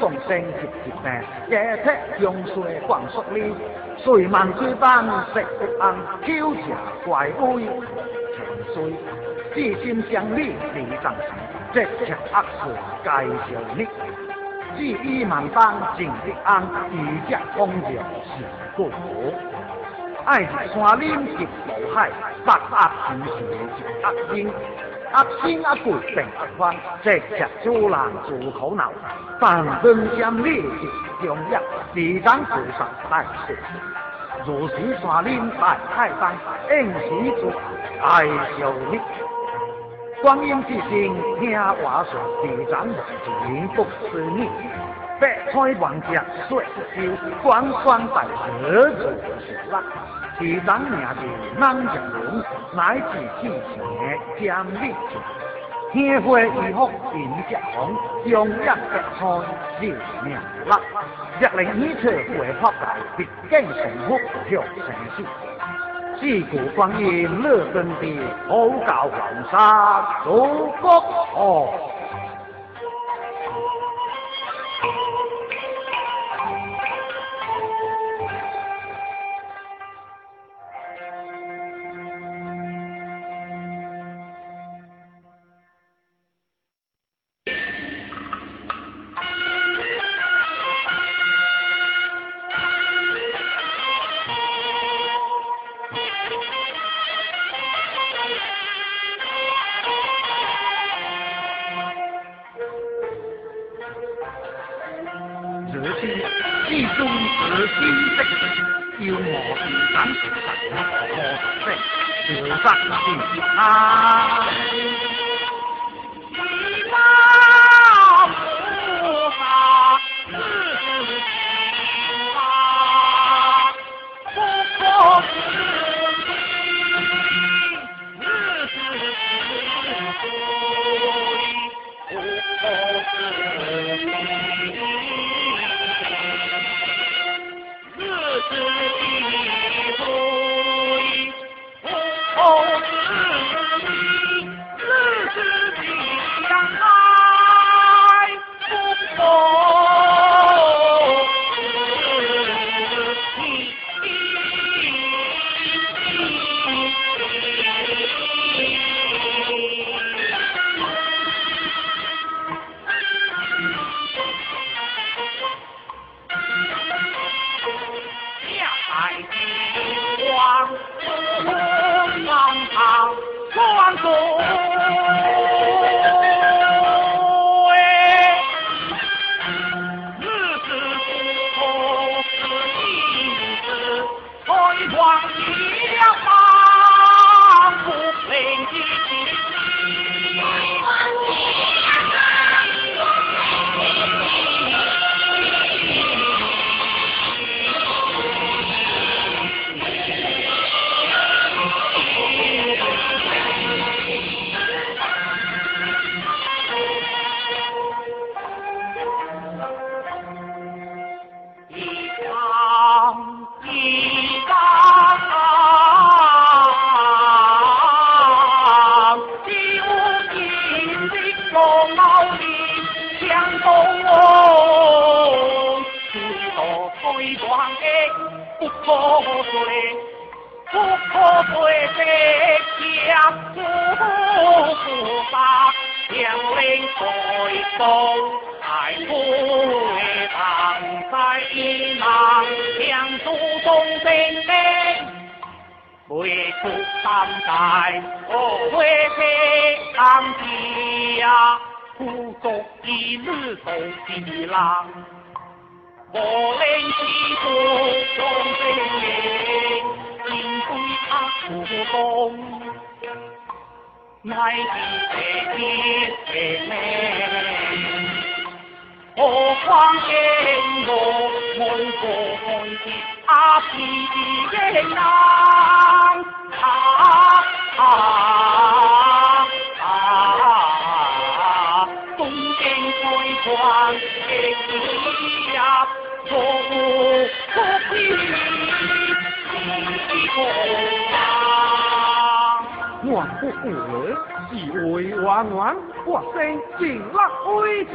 众生及疾病，解脱用水灌输你，水漫水般食不安，口舌怪味情绪，至心相理地藏神，直情恶事介绍你，至于万般情的安，遇着风流是故爱是山林及陆海，百恶平时是恶因。阿心阿贵定阿宽，直接阻拦自苦恼。凡分相利是中一，地藏菩萨大事。如是山林大太山，应时做爱小力。观音之心听话说，地藏人不思念。百川万家水修，光霜大何处是啦？地藏名字难形容，乃至之前将力尽。天花异福迎接红，中一百菜是名啦。一零二处为发大，必经成福却成事。自古光阴乐根地，好教黄沙祖国哦。我知中祠先息，要磨住等神。我个头先笑得先。Thank you. É 心难，两祖宗真真，为出三代，我为谁当爹呀？孤独一女同西郎，我令西土动真真，心中他苦痛。乃是天命。何况因我满腹恨意，阿弟啊啊啊！东京最壮的一呀，我不比你强。万不不为，以为万万，我生尽了灰子。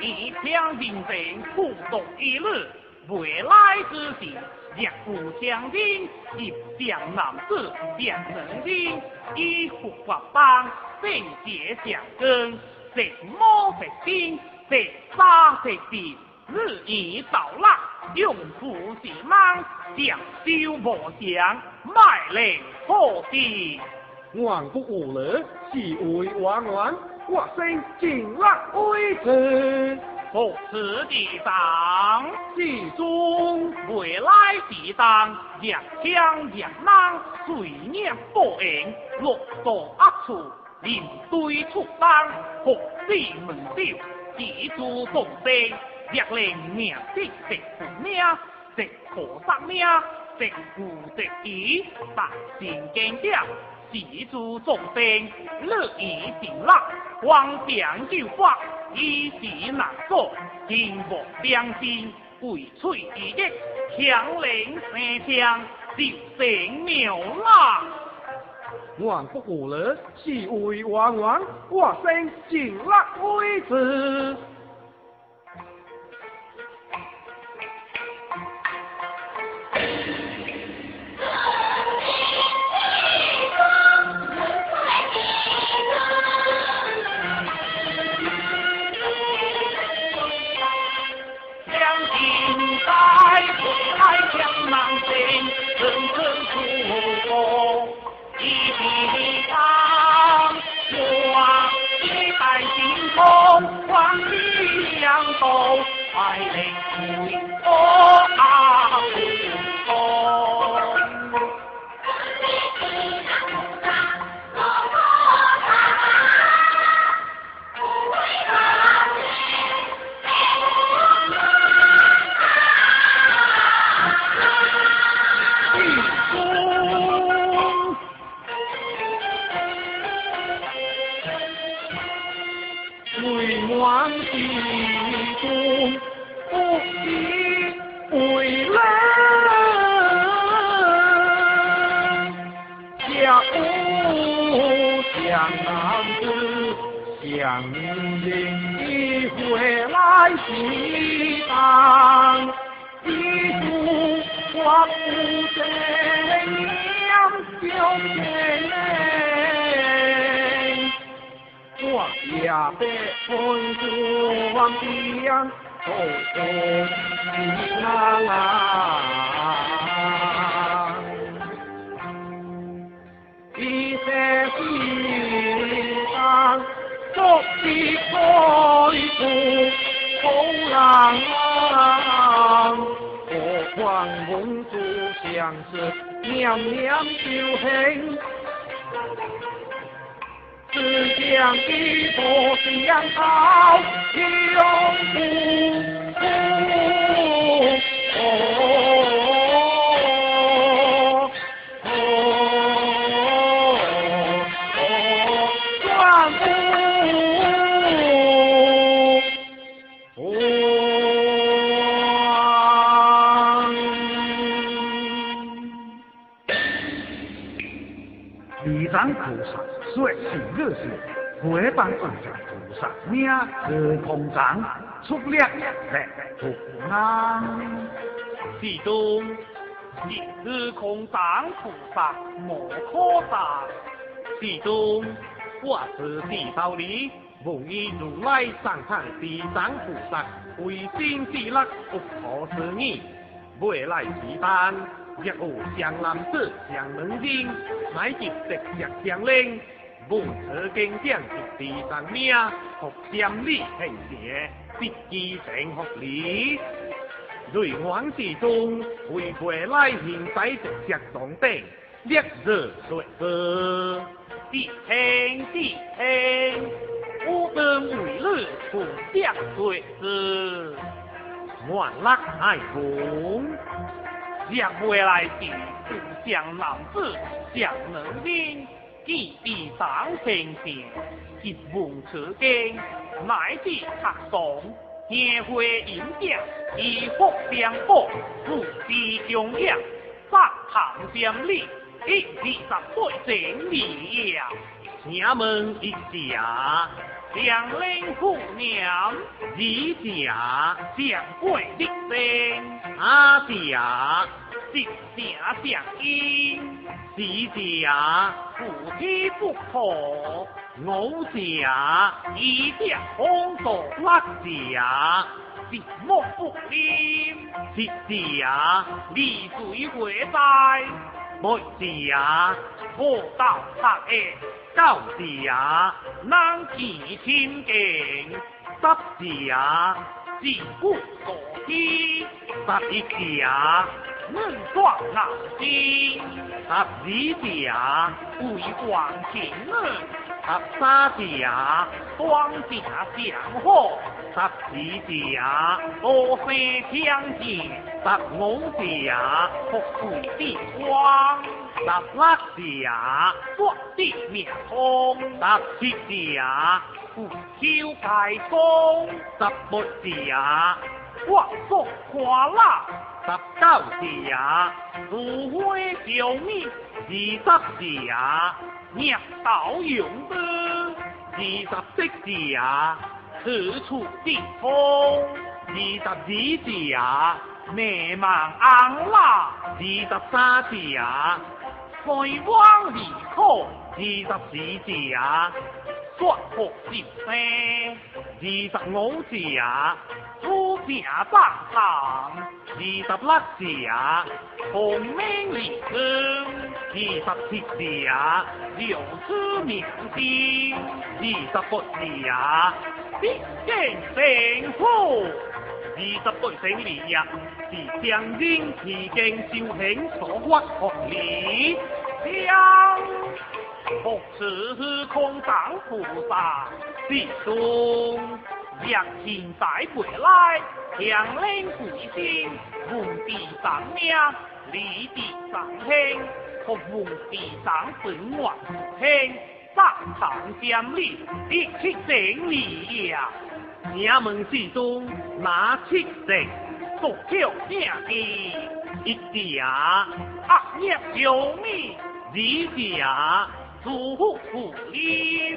一腔平静，苦读一日，未来之事，若不相听，一将男子便能听，以福法帮，并结相根，食魔食天，食沙食地，日以道辣，用苦是芒，将修无相，卖力破地。万不无了，是为王王，我生尽力为之，复此地上。是中。未来地当，若枪若囊，随念报应，落到恶处，临对出当，福地门少，自主众生，若令命的食父命，食可杀命，食父食义，百姓坚强。自主众生，乐以定乐，王强救法，以时难做，金木良心，贵翠一击，强灵三枪，就成妙啦。王不无了，是为王王，我生尽力为之。我也被困住往边，走走难啊！一些地方做的开步风浪，何况蒙主相识，娘娘就恨。只将一朵香草永不哦回帮菩萨菩萨命是空藏，出力来福安。其中一日空藏菩萨莫可达。地中，我是地道里，无以如来上堂地藏菩萨，为心之力不可思议。未来时旦，若有江南子、江门人，乃至直接相令，无此经讲地藏名，福占理行邪，必机成合理。瑞王之中，为未来现在直接上顶，烈日水之。地听地听，无灯为日不相对之，万乐爱红。若未来时，不将男子将能兵，既地上平平，一门此经，乃至学懂，年会演讲，以福相报，富地中央，上堂相立。一二十岁整理了，衙门一家，两领姑娘，一家相贵的生，阿家一家相因，四家夫妻不和，五家一家红豆，六家寂寞不宁，七家离水回在。八字啊，我道杀诶，九字啊，难见天境；十字啊，自古所天；十一字啊，能壮难心；十二字啊，为王情人；十三字啊，双家相和；十四字啊，多生相见。十五字啊，福贵地光；十六字啊，国地命通；十七字啊，富秋开封；十八字啊，国寿华乐；十九字啊，富贵小米；二十字啊，命道永德；二十四字啊，四处地通；二十二字啊。美满安啦，二十三字啊，开往离口，二十四字啊，说服十三，二十五字啊，出名上堂，二十六字啊，功名利禄，二十七字啊，六字名姓，二十八字啊，必见成福。二十对成利益，是将人持经修行所获学理。将复是空藏菩萨，是中若现在回来，强令贵心，皇地上命，立地上兴，和皇地上本王兴，上堂将立，一起整理呀。衙门之中哪七成？独叫名地，一地啊，阿业救命；二地啊，祝福福音；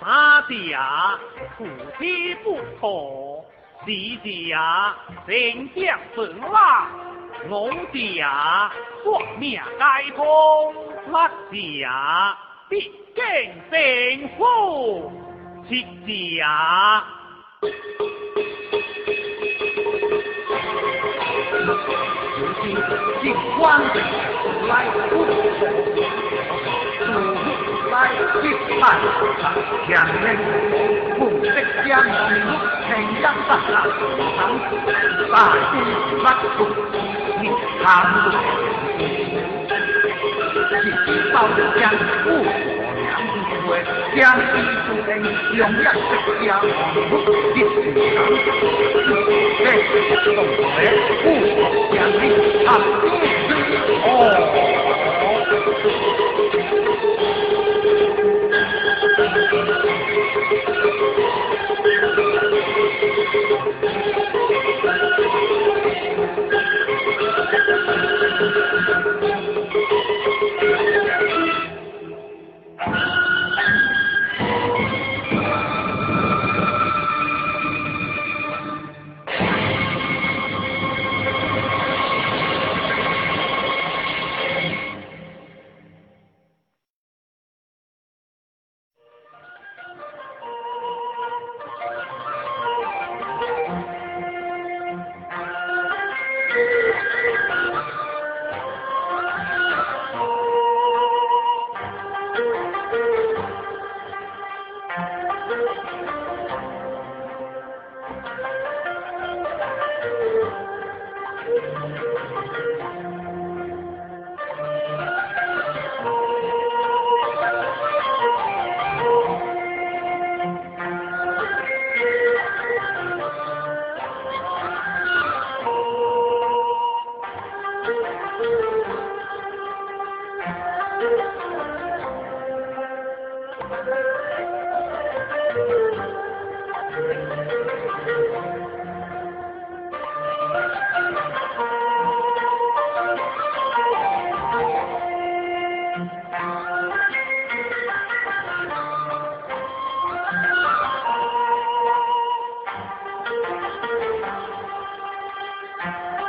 三地，不和；四地啊，人将本啦；五地啊，国命该通；六地啊，必见政府；七地啊。有心尽光来不主来一派，强人不识将士，情央不下，大义不足，你看不包将不。将一出人永远是江湖一世长，这动回不讲理，他一